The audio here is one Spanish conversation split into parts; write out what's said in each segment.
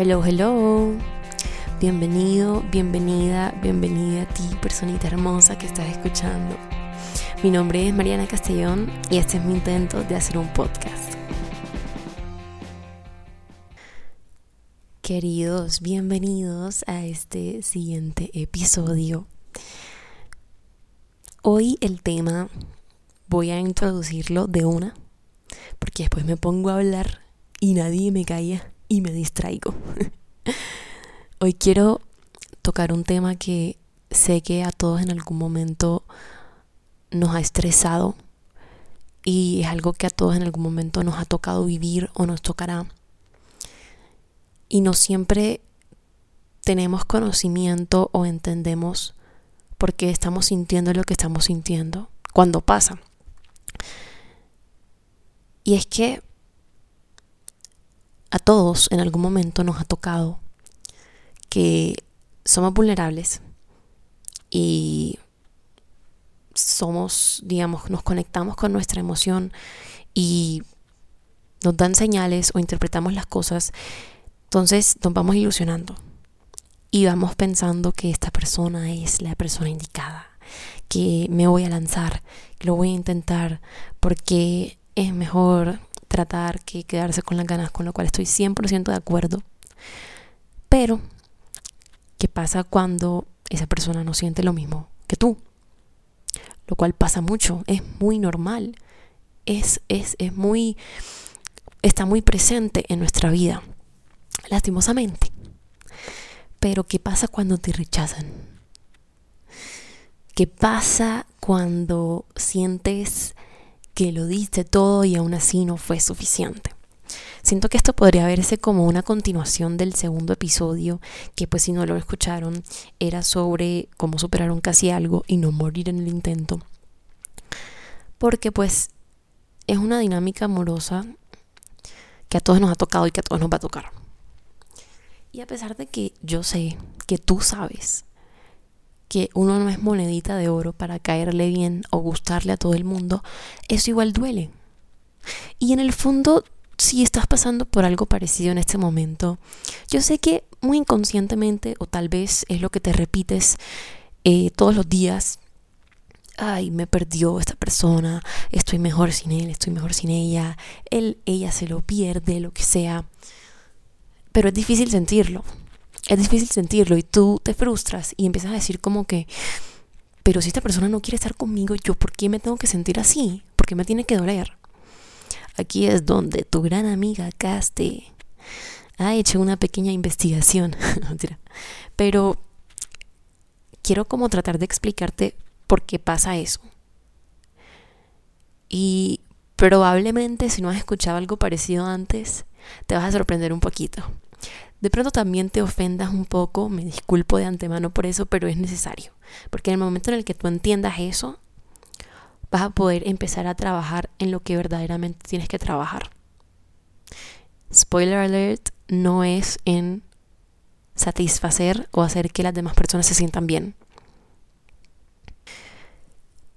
Hello, hello. Bienvenido, bienvenida, bienvenida a ti, personita hermosa que estás escuchando. Mi nombre es Mariana Castellón y este es mi intento de hacer un podcast. Queridos, bienvenidos a este siguiente episodio. Hoy el tema voy a introducirlo de una, porque después me pongo a hablar y nadie me calla y me distraigo. Hoy quiero tocar un tema que sé que a todos en algún momento nos ha estresado y es algo que a todos en algún momento nos ha tocado vivir o nos tocará. Y no siempre tenemos conocimiento o entendemos por qué estamos sintiendo lo que estamos sintiendo cuando pasa. Y es que a todos en algún momento nos ha tocado que somos vulnerables y somos, digamos, nos conectamos con nuestra emoción y nos dan señales o interpretamos las cosas, entonces nos vamos ilusionando y vamos pensando que esta persona es la persona indicada, que me voy a lanzar, que lo voy a intentar porque es mejor tratar que quedarse con las ganas, con lo cual estoy 100% de acuerdo. Pero, ¿qué pasa cuando esa persona no siente lo mismo que tú? Lo cual pasa mucho, es muy normal, es, es, es muy, está muy presente en nuestra vida, lastimosamente. Pero, ¿qué pasa cuando te rechazan? ¿Qué pasa cuando sientes que lo diste todo y aún así no fue suficiente. Siento que esto podría verse como una continuación del segundo episodio, que pues si no lo escucharon, era sobre cómo superar un casi algo y no morir en el intento. Porque pues es una dinámica amorosa que a todos nos ha tocado y que a todos nos va a tocar. Y a pesar de que yo sé que tú sabes que uno no es monedita de oro para caerle bien o gustarle a todo el mundo, eso igual duele. Y en el fondo, si estás pasando por algo parecido en este momento, yo sé que muy inconscientemente, o tal vez es lo que te repites eh, todos los días, ay, me perdió esta persona, estoy mejor sin él, estoy mejor sin ella, él, ella se lo pierde, lo que sea. Pero es difícil sentirlo es difícil sentirlo y tú te frustras y empiezas a decir como que, pero si esta persona no quiere estar conmigo, ¿yo por qué me tengo que sentir así? ¿Por qué me tiene que doler? Aquí es donde tu gran amiga Caste ha hecho una pequeña investigación. pero quiero como tratar de explicarte por qué pasa eso. Y probablemente si no has escuchado algo parecido antes, te vas a sorprender un poquito. De pronto también te ofendas un poco, me disculpo de antemano por eso, pero es necesario. Porque en el momento en el que tú entiendas eso, vas a poder empezar a trabajar en lo que verdaderamente tienes que trabajar. Spoiler alert, no es en satisfacer o hacer que las demás personas se sientan bien.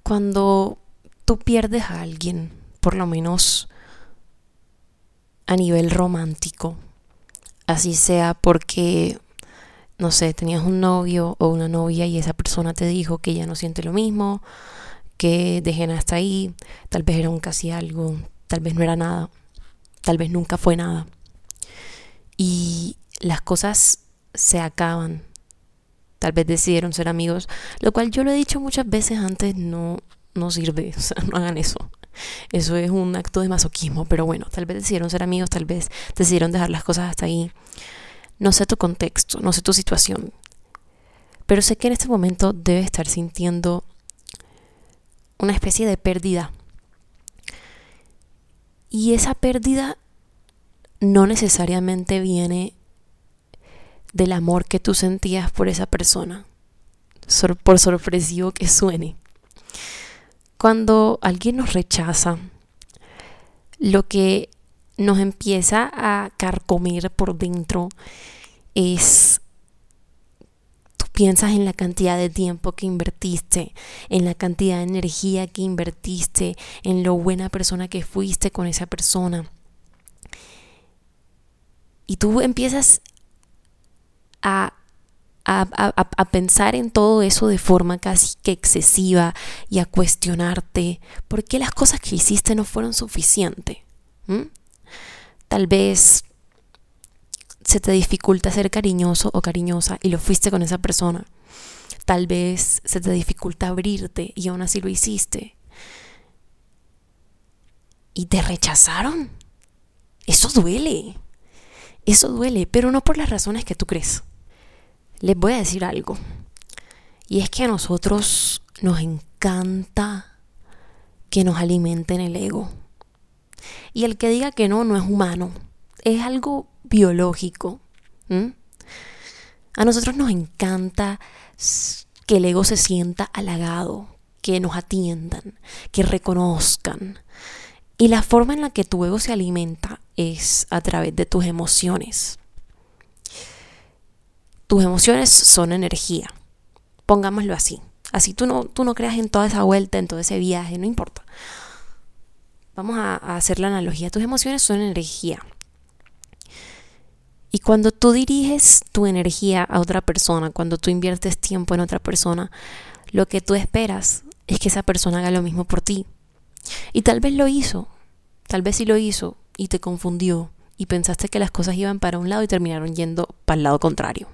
Cuando tú pierdes a alguien, por lo menos a nivel romántico, Así sea porque, no sé, tenías un novio o una novia y esa persona te dijo que ya no siente lo mismo, que dejen hasta ahí, tal vez era un casi algo, tal vez no era nada, tal vez nunca fue nada. Y las cosas se acaban. Tal vez decidieron ser amigos, lo cual yo lo he dicho muchas veces antes, no, no sirve, no hagan eso. Eso es un acto de masoquismo, pero bueno, tal vez decidieron ser amigos, tal vez decidieron dejar las cosas hasta ahí. No sé tu contexto, no sé tu situación, pero sé que en este momento debes estar sintiendo una especie de pérdida. Y esa pérdida no necesariamente viene del amor que tú sentías por esa persona, por sorpresivo que suene. Cuando alguien nos rechaza, lo que nos empieza a carcomer por dentro es tú piensas en la cantidad de tiempo que invertiste, en la cantidad de energía que invertiste, en lo buena persona que fuiste con esa persona. Y tú empiezas a, a, pensar en todo eso de forma casi que excesiva y a cuestionarte por qué las cosas que hiciste no fueron suficientes. Tal vez se te dificulta ser cariñoso o cariñosa y lo fuiste con esa persona. Tal vez se te dificulta abrirte y aún así lo hiciste. Y te rechazaron. Eso duele. Eso duele, pero no por las razones que tú crees. Les voy a decir algo. Y es que a nosotros nos encanta que nos alimenten el ego. Y el que diga que no, no es humano. Es algo biológico. A nosotros nos encanta que el ego se sienta halagado, que nos atiendan, que reconozcan. Y la forma en la que tu ego se alimenta es a través de tus emociones. Tus emociones son energía, pongámoslo así. Así tú no, tú no creas en toda esa vuelta, en todo ese viaje, no importa. Vamos a hacer la analogía. Tus emociones son energía. Y cuando tú diriges tu energía a otra persona, cuando tú inviertes tiempo en otra persona, lo que tú esperas es que esa persona haga lo mismo por ti. Y tal vez lo hizo, tal vez sí lo hizo y te confundió y pensaste que las cosas iban para un lado y terminaron yendo para el lado contrario.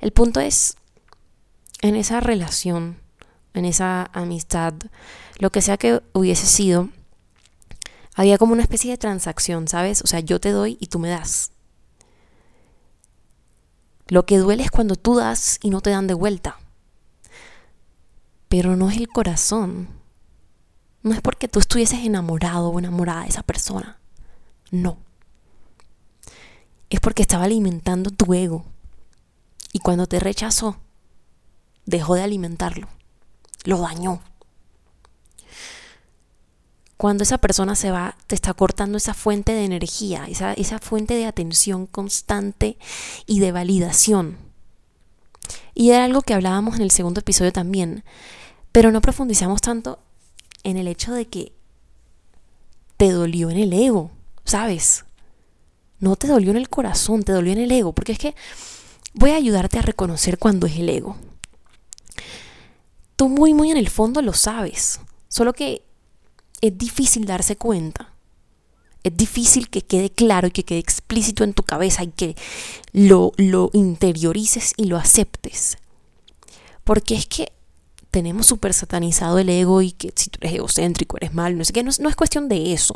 El punto es, en esa relación, en esa amistad, lo que sea que hubiese sido, había como una especie de transacción, ¿sabes? O sea, yo te doy y tú me das. Lo que duele es cuando tú das y no te dan de vuelta. Pero no es el corazón. No es porque tú estuvieses enamorado o enamorada de esa persona. No. Es porque estaba alimentando tu ego. Y cuando te rechazó, dejó de alimentarlo. Lo dañó cuando esa persona se va, te está cortando esa fuente de energía, esa, esa fuente de atención constante y de validación. Y era algo que hablábamos en el segundo episodio también, pero no profundizamos tanto en el hecho de que te dolió en el ego, ¿sabes? No te dolió en el corazón, te dolió en el ego, porque es que voy a ayudarte a reconocer cuando es el ego. Tú muy, muy en el fondo lo sabes, solo que es difícil darse cuenta. Es difícil que quede claro y que quede explícito en tu cabeza y que lo, interiorices y lo aceptes. Porque es que tenemos súper satanizado el ego y que si tú eres egocéntrico, eres mal, no sé qué, no, es cuestión de eso.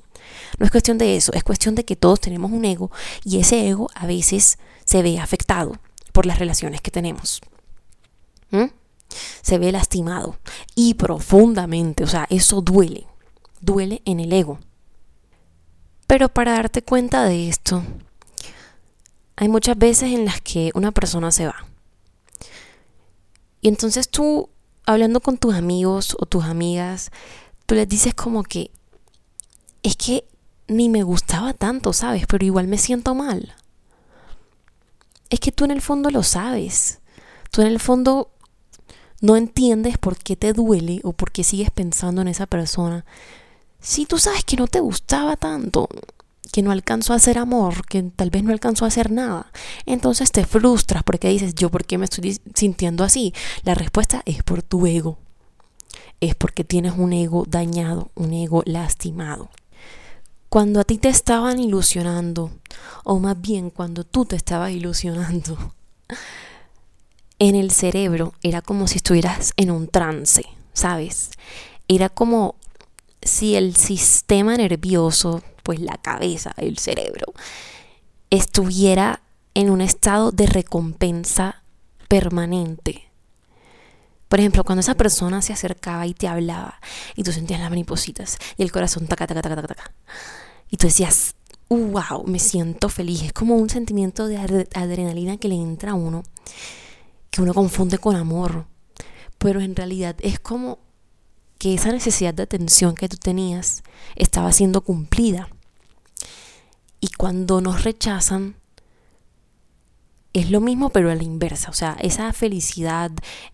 No es cuestión de eso, es cuestión de que todos tenemos un ego y ese ego a veces se ve afectado por las relaciones que tenemos. ¿Mm? Se ve lastimado y profundamente, o sea, eso duele duele en el ego. Pero para darte cuenta de esto, hay muchas veces en las que una persona se va. Y entonces tú, hablando con tus amigos o tus amigas, tú les dices como que es que ni me gustaba tanto, ¿sabes? Pero igual me siento mal. Es que tú en el fondo lo sabes. Tú en el fondo no entiendes por qué te duele o por qué sigues pensando en esa persona, si tú sabes que no te gustaba tanto, que no alcanzó a hacer amor, que tal vez no alcanzó a hacer nada, entonces te frustras porque dices, ¿yo por qué me estoy sintiendo así? La respuesta es por tu ego. Es porque tienes un ego dañado, un ego lastimado. Cuando a ti te estaban ilusionando, o más bien cuando tú te estabas ilusionando, en el cerebro era como si estuvieras en un trance, ¿sabes? Era como si el sistema nervioso, pues la cabeza, el cerebro, estuviera en un estado de recompensa permanente. Por ejemplo, cuando esa persona se acercaba y te hablaba y tú sentías las maripositas y el corazón taca, taca, taca, taca, taca. Y tú decías, wow, me siento feliz. Es como un sentimiento de adrenalina que le entra a uno, que uno confunde con amor. Pero en realidad es como que esa necesidad de atención que tú tenías estaba siendo cumplida. Y cuando nos rechazan, es lo mismo pero a la inversa. O sea, esa felicidad,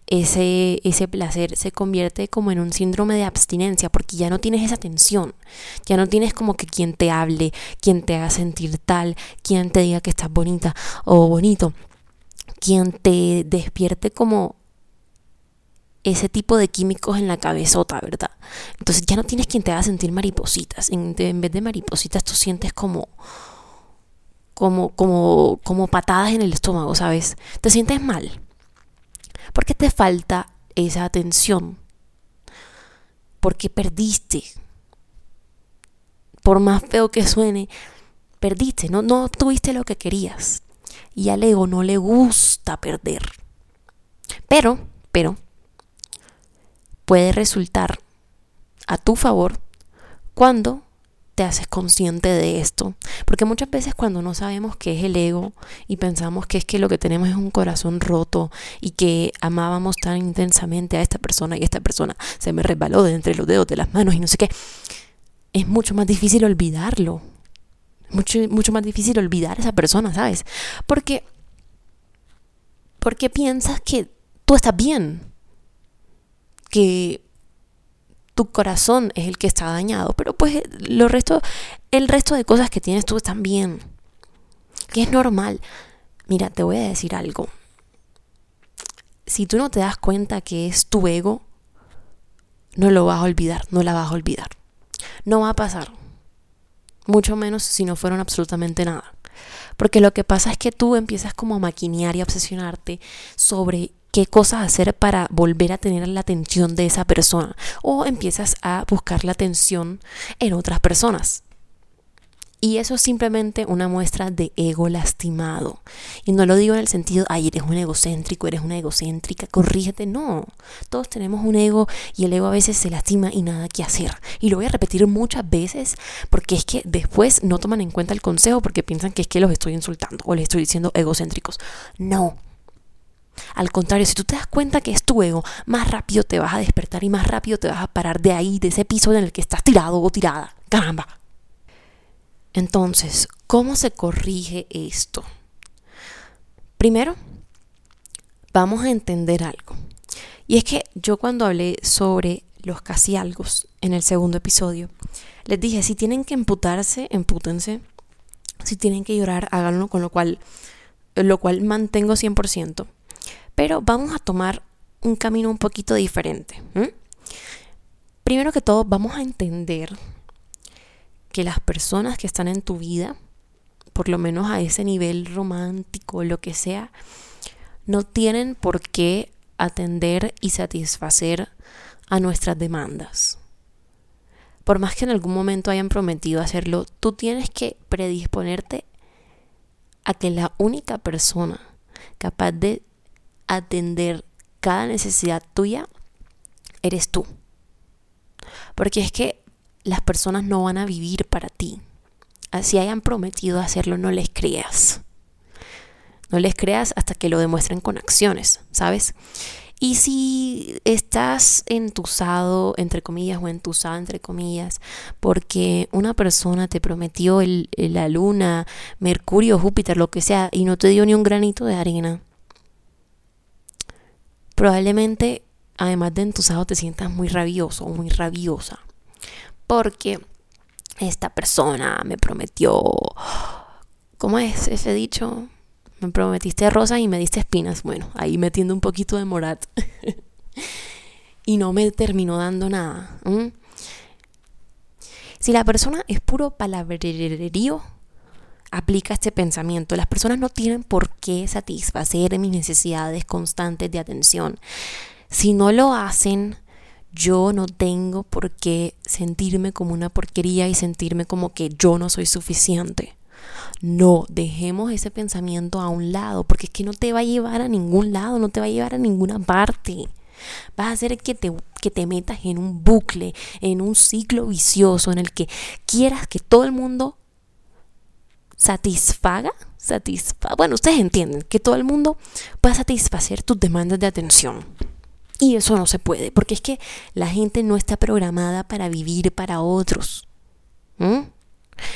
ese, ese placer se convierte como en un síndrome de abstinencia porque ya no tienes esa atención. Ya no tienes como que quien te hable, quien te haga sentir tal, quien te diga que estás bonita o bonito. quien te despierte como ese tipo de químicos en la cabezota, ¿verdad? Entonces ya no tienes quien te haga sentir maripositas. En, vez de maripositas, tú sientes como, como, como, como patadas en el estómago, ¿sabes? Te sientes mal. Porque te falta esa atención. Porque perdiste. Por más feo que suene, perdiste, no, no tuviste lo que querías. Y al ego no le gusta perder. Pero, pero, puede resultar a tu favor cuando te haces consciente de esto. Porque muchas veces cuando no sabemos qué es el ego y pensamos que es que lo que tenemos es un corazón roto y que amábamos tan intensamente a esta persona y esta persona se me resbaló de entre los dedos de las manos y no sé qué, es mucho más difícil olvidarlo. Mucho, mucho más difícil olvidar a esa persona, ¿sabes? Porque, porque piensas que tú estás bien que tu corazón es el que está dañado, pero pues lo resto, el resto de cosas que tienes tú están bien, que es normal. Mira, te voy a decir algo. Si tú no te das cuenta que es tu ego, no lo vas a olvidar, no la vas a olvidar. No va a pasar. Mucho menos si no fueron absolutamente nada. Porque lo que pasa es que tú empiezas como a maquinear y a obsesionarte sobre qué cosas hacer para volver a tener la atención de esa persona o empiezas a buscar la atención en otras personas. Y eso es simplemente una muestra de ego lastimado. Y no lo digo en el sentido, ay, eres un egocéntrico, eres una egocéntrica, corrígete. No, todos tenemos un ego y el ego a veces se lastima y nada que hacer. Y lo voy a repetir muchas veces porque es que después no toman en cuenta el consejo porque piensan que es que los estoy insultando o les estoy diciendo egocéntricos. No, al contrario, si tú te das cuenta que es tu ego, más rápido te vas a despertar y más rápido te vas a parar de ahí, de ese piso en el que estás tirado o tirada. Caramba. Entonces, ¿cómo se corrige esto? Primero, vamos a entender algo. Y es que yo cuando hablé sobre los casi algo en el segundo episodio, les dije, si tienen que emputarse, empútense. Si tienen que llorar, háganlo, con lo cual, lo cual mantengo 100%. Pero vamos a tomar un camino un poquito diferente. Primero que todo, vamos a entender que las personas que están en tu vida, por lo menos a ese nivel romántico, lo que sea, no tienen por qué atender y satisfacer a nuestras demandas. Por más que en algún momento hayan prometido hacerlo, tú tienes que predisponerte a que la única persona capaz de atender cada necesidad tuya eres tú. Porque es que las personas no van a vivir para ti. Así hayan prometido hacerlo, no les creas. No les creas hasta que lo demuestren con acciones, ¿sabes? Y si estás entusado, entre comillas, o entusada, entre comillas, porque una persona te prometió la luna, Mercurio, Júpiter, lo que sea, y no te dio ni un granito de arena, probablemente, además de entusado, te sientas muy rabioso o muy rabiosa. Porque esta persona me prometió, ¿cómo es ese dicho? Me prometiste rosas y me diste espinas. Bueno, ahí metiendo un poquito de morat. y no me terminó dando nada. Si la persona es puro palabrerío, aplica este pensamiento. Las personas no tienen por qué satisfacer mis necesidades constantes de atención. Si no lo hacen, yo no tengo por qué sentirme como una porquería y sentirme como que yo no soy suficiente. No, dejemos ese pensamiento a un lado, porque es que no te va a llevar a ningún lado, no te va a llevar a ninguna parte. Vas a hacer que te, que te metas en un bucle, en un ciclo vicioso en el que quieras que todo el mundo satisfaga, satisfa bueno, ustedes entienden que todo el mundo pueda satisfacer tus demandas de atención. Y eso no se puede, porque es que la gente no está programada para vivir para otros.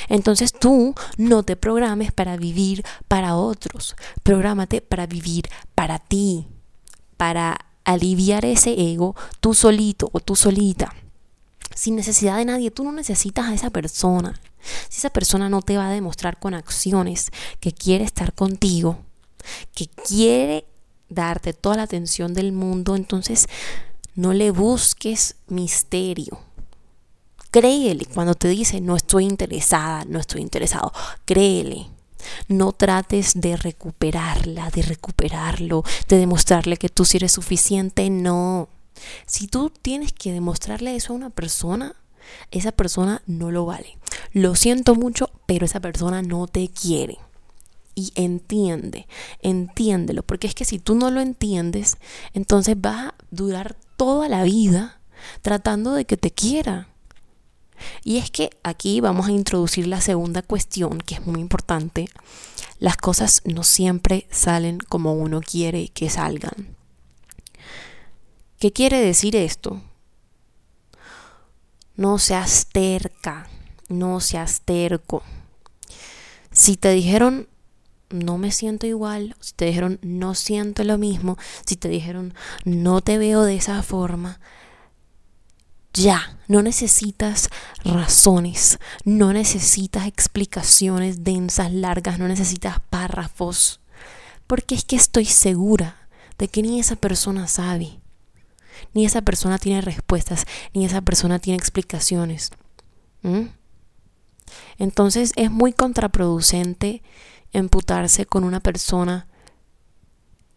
Entonces tú no te programes para vivir para otros, prográmate para vivir para ti, para aliviar ese ego tú solito o tú solita, sin necesidad de nadie. Tú no necesitas a esa persona. Si esa persona no te va a demostrar con acciones que quiere estar contigo, que quiere darte toda la atención del mundo, entonces no le busques misterio. Créele cuando te dice no estoy interesada, no estoy interesado. Créele. No trates de recuperarla, de recuperarlo, de demostrarle que tú sí eres suficiente. No. Si tú tienes que demostrarle eso a una persona, esa persona no lo vale. Lo siento mucho, pero esa persona no te quiere. Y entiende, entiéndelo, porque es que si tú no lo entiendes, entonces vas a durar toda la vida tratando de que te quiera. Y es que aquí vamos a introducir la segunda cuestión, que es muy importante. Las cosas no siempre salen como uno quiere que salgan. ¿Qué quiere decir esto? No seas terca, no seas terco. Si te dijeron no me siento igual, si te dijeron no siento lo mismo, si te dijeron no te veo de esa forma, ya, no necesitas razones, no necesitas explicaciones densas, largas, no necesitas párrafos, porque es que estoy segura de que ni esa persona sabe, ni esa persona tiene respuestas, ni esa persona tiene explicaciones. Entonces es muy contraproducente emputarse con una persona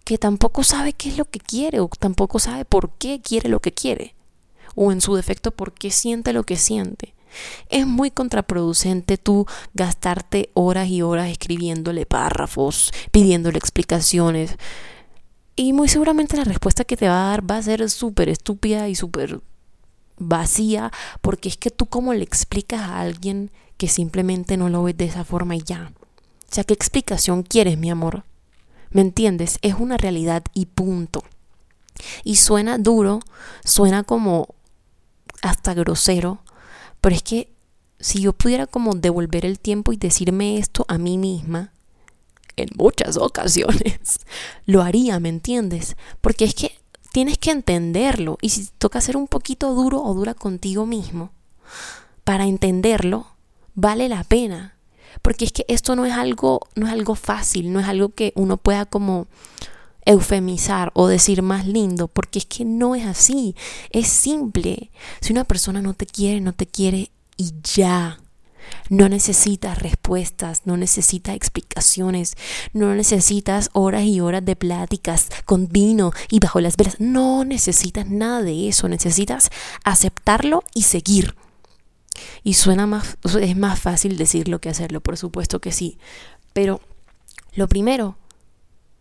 que tampoco sabe qué es lo que quiere o tampoco sabe por qué quiere lo que quiere o en su defecto por qué siente lo que siente. Es muy contraproducente tú gastarte horas y horas escribiéndole párrafos, pidiéndole explicaciones. Y muy seguramente la respuesta que te va a dar va a ser súper estúpida y súper vacía, porque es que tú como le explicas a alguien que simplemente no lo ves de esa forma y ya. O sea, ¿qué explicación quieres, mi amor? ¿Me entiendes? Es una realidad y punto. Y suena duro, suena como hasta grosero, pero es que si yo pudiera como devolver el tiempo y decirme esto a mí misma, en muchas ocasiones, lo haría, ¿me entiendes? Porque es que tienes que entenderlo y si toca ser un poquito duro o dura contigo mismo, para entenderlo, vale la pena. Porque es que esto no es algo, no es algo fácil, no es algo que uno pueda como eufemizar o decir más lindo, porque es que no es así, es simple. Si una persona no te quiere, no te quiere y ya. No necesitas respuestas, no necesitas explicaciones, no necesitas horas y horas de pláticas con vino y bajo las velas. No necesitas nada de eso, necesitas aceptarlo y seguir. Y suena más, es más fácil decirlo que hacerlo, por supuesto que sí. Pero lo primero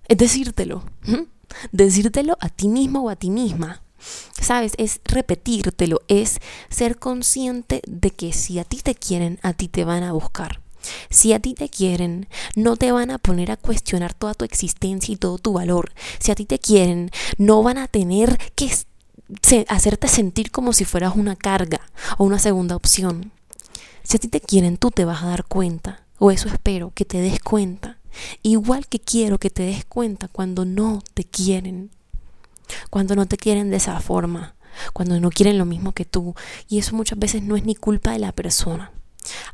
es decírtelo. Decírtelo a ti mismo o a ti misma. ¿Sabes? Es repetírtelo, es ser consciente de que si a ti te quieren, a ti te van a buscar. Si a ti te quieren, no te van a poner a cuestionar toda tu existencia y todo tu valor. Si a ti te quieren, no van a tener que hacerte sentir como si fueras una carga o una segunda opción. Si a ti te quieren, tú te vas a dar cuenta, o eso espero, que te des cuenta Igual que quiero que te des cuenta cuando no te quieren, cuando no te quieren de esa forma, cuando no quieren lo mismo que tú. Y eso muchas veces no es ni culpa de la persona.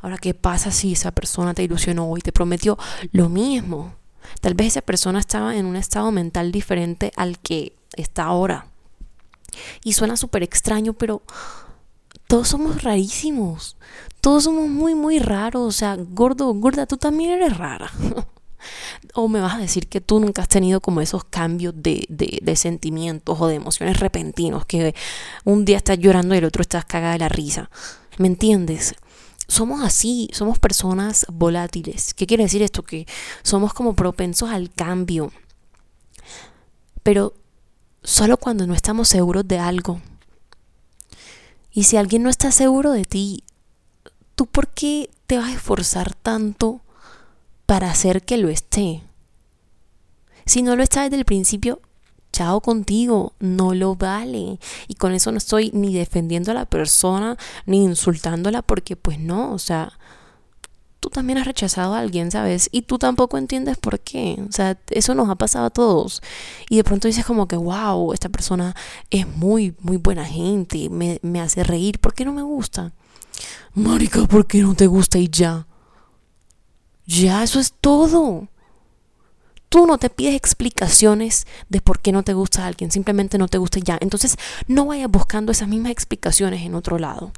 Ahora, ¿qué pasa si esa persona te ilusionó y te prometió lo mismo? Tal vez esa persona estaba en un estado mental diferente al que está ahora. Y suena súper extraño, pero todos somos rarísimos. Todos somos muy, muy raros. O sea, gordo, gorda, tú también eres rara. O me vas a decir que tú nunca has tenido como esos cambios de, de, sentimientos o de emociones repentinos, que un día estás llorando y el otro estás cagada de la risa. ¿Me entiendes? Somos así, somos personas volátiles. ¿Qué quiere decir esto? Que somos como propensos al cambio. Pero solo cuando no estamos seguros de algo. Y si alguien no está seguro de ti, ¿tú por qué te vas a esforzar tanto para hacer que lo esté. Si no lo está desde el principio, chao contigo, no lo vale. Y con eso no estoy ni defendiendo a la persona, ni insultándola, porque pues no, o sea, tú también has rechazado a alguien, ¿sabes? Y tú tampoco entiendes por qué. O sea, eso nos ha pasado a todos. Y de pronto dices como que, wow, esta persona es muy, muy buena gente, me, me hace reír, ¿por qué no me gusta? Marica, ¿por qué no te gusta y ya? Ya, eso es todo. tú no te pides explicaciones de por qué no te gusta a alguien, simplemente no te gusta ya. Entonces no vayas buscando esas mismas explicaciones en otro lado.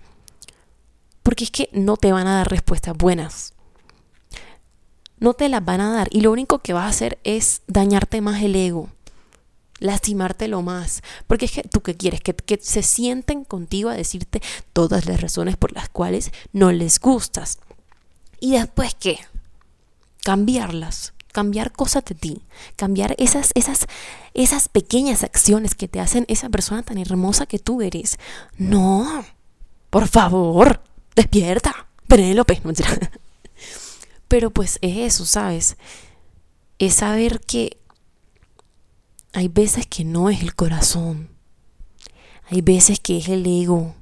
Porque es que no te van a dar respuestas buenas. No te las van a dar. Y lo único que vas a hacer es dañarte más el ego. Lastimártelo más. Porque es que tú qué quieres, que, que se sienten contigo a decirte todas las razones por las cuales no les gustas. ¿Y después qué? Cambiarlas cambiar cosas de ti, cambiar esas, esas, esas pequeñas acciones que te hacen esa persona tan hermosa que tú eres. No, por favor, despierta, Penélope. Pero pues es eso, ¿sabes? Es saber que hay veces que no es el corazón, hay veces que es el ego.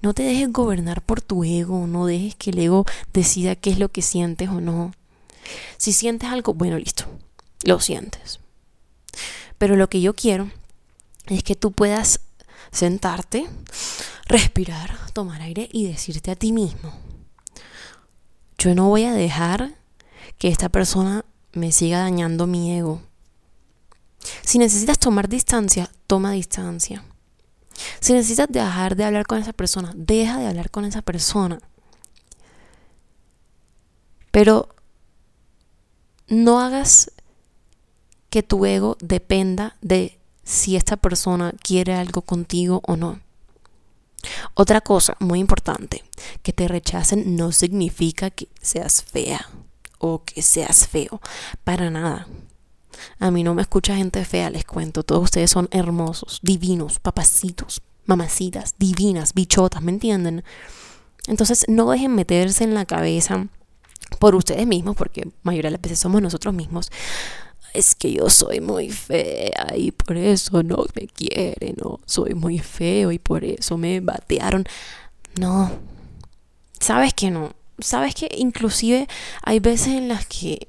No te dejes gobernar por tu ego, no dejes que el ego decida qué es lo que sientes o no. Si sientes algo, bueno, listo, lo sientes. Pero lo que yo quiero es que tú puedas sentarte, respirar, tomar aire y decirte a ti mismo, yo no voy a dejar que esta persona me siga dañando mi ego. Si necesitas tomar distancia, toma distancia. Si necesitas dejar de hablar con esa persona, deja de hablar con esa persona. Pero no hagas que tu ego dependa de si esta persona quiere algo contigo o no. Otra cosa muy importante, que te rechacen no significa que seas fea o que seas feo, para nada. A mí no me escucha gente fea, les cuento, todos ustedes son hermosos, divinos, papacitos, mamacitas, divinas, bichotas, ¿me entienden? Entonces no dejen meterse en la cabeza por ustedes mismos, porque mayoría de las veces somos nosotros mismos, es que yo soy muy fea y por eso no me quieren, no, soy muy feo y por eso me batearon. No, sabes que no, sabes que inclusive hay veces en las que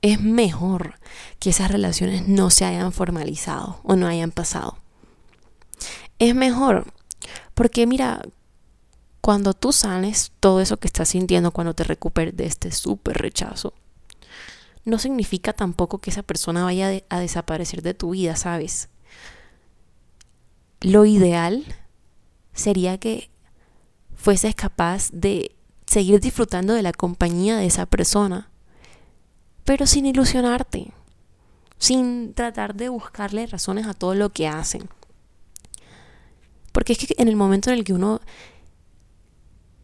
es mejor que esas relaciones no se hayan formalizado o no hayan pasado. Es mejor porque mira, cuando tú sales, todo eso que estás sintiendo cuando te recuperes de este súper rechazo, no significa tampoco que esa persona vaya a desaparecer de tu vida, ¿sabes? Lo ideal sería que fueses capaz de seguir disfrutando de la compañía de esa persona, pero sin ilusionarte, sin tratar de buscarle razones a todo lo que hacen. Porque es que en el momento en el que uno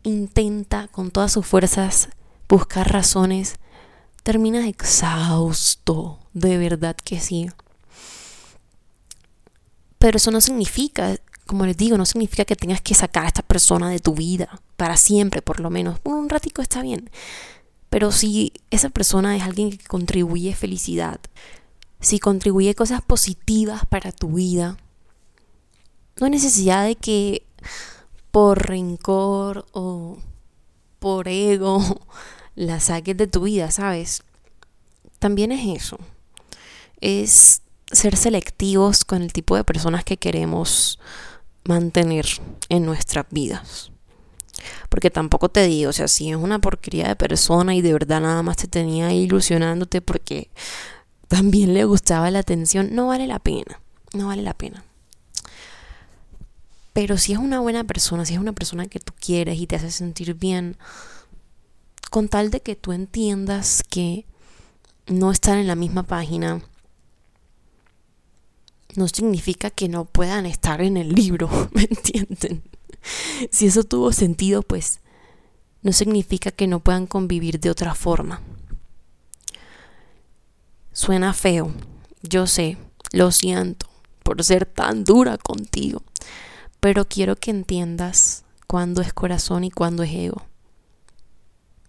intenta con todas sus fuerzas buscar razones, terminas exhausto, de verdad que sí. Pero eso no significa, como les digo, no significa que tengas que sacar a esta persona de tu vida, para siempre por lo menos. Un ratico está bien. Pero si esa persona es alguien que contribuye felicidad, si contribuye cosas positivas para tu vida, no hay necesidad de que por rencor o por ego la saques de tu vida, ¿sabes? También es eso. Es ser selectivos con el tipo de personas que queremos mantener en nuestras vidas. Porque tampoco te digo, o sea, si es una porquería de persona y de verdad nada más te tenía ilusionándote porque también le gustaba la atención, no vale la pena. No vale la pena. Pero si es una buena persona, si es una persona que tú quieres y te hace sentir bien, con tal de que tú entiendas que no están en la misma página, no significa que no puedan estar en el libro, ¿me entienden? Si eso tuvo sentido, pues no significa que no puedan convivir de otra forma. Suena feo, yo sé, lo siento por ser tan dura contigo, pero quiero que entiendas cuándo es corazón y cuándo es ego.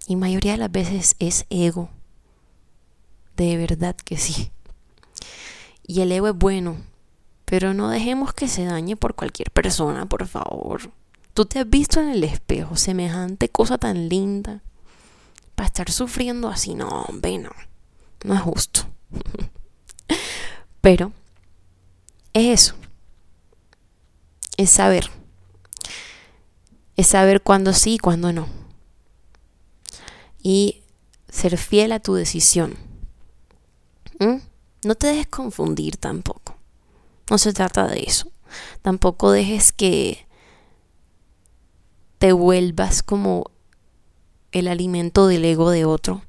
Y mayoría de las veces es ego. De verdad que sí. Y el ego es bueno, pero no dejemos que se dañe por cualquier persona, por favor. Tú te has visto en el espejo semejante cosa tan linda. Para estar sufriendo así, no, hombre, no. No es justo. pero es eso es saber. Es saber cuándo sí y cuándo no. Y ser fiel a tu decisión. ¿Mm? No te dejes confundir tampoco. No se trata de eso. Tampoco dejes que te vuelvas como el alimento del ego de otro.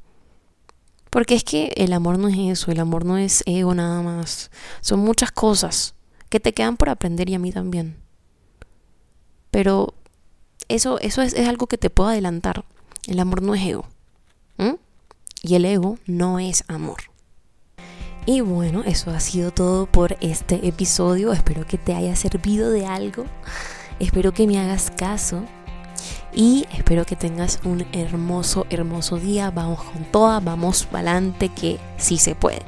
Porque es que el amor no es eso, el amor no es ego nada más. Son muchas cosas que te quedan por aprender y a mí también. Pero eso, eso es, algo que te puedo adelantar. El amor no es ego. Y el ego no es amor. Y bueno, eso ha sido todo por este episodio. Espero que te haya servido de algo. Espero que me hagas caso. Y espero que tengas un hermoso, hermoso día. Vamos con toda, vamos para adelante que sí se puede.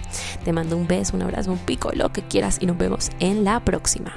Te mando un beso, un abrazo, un pico, lo que quieras y nos vemos en la próxima.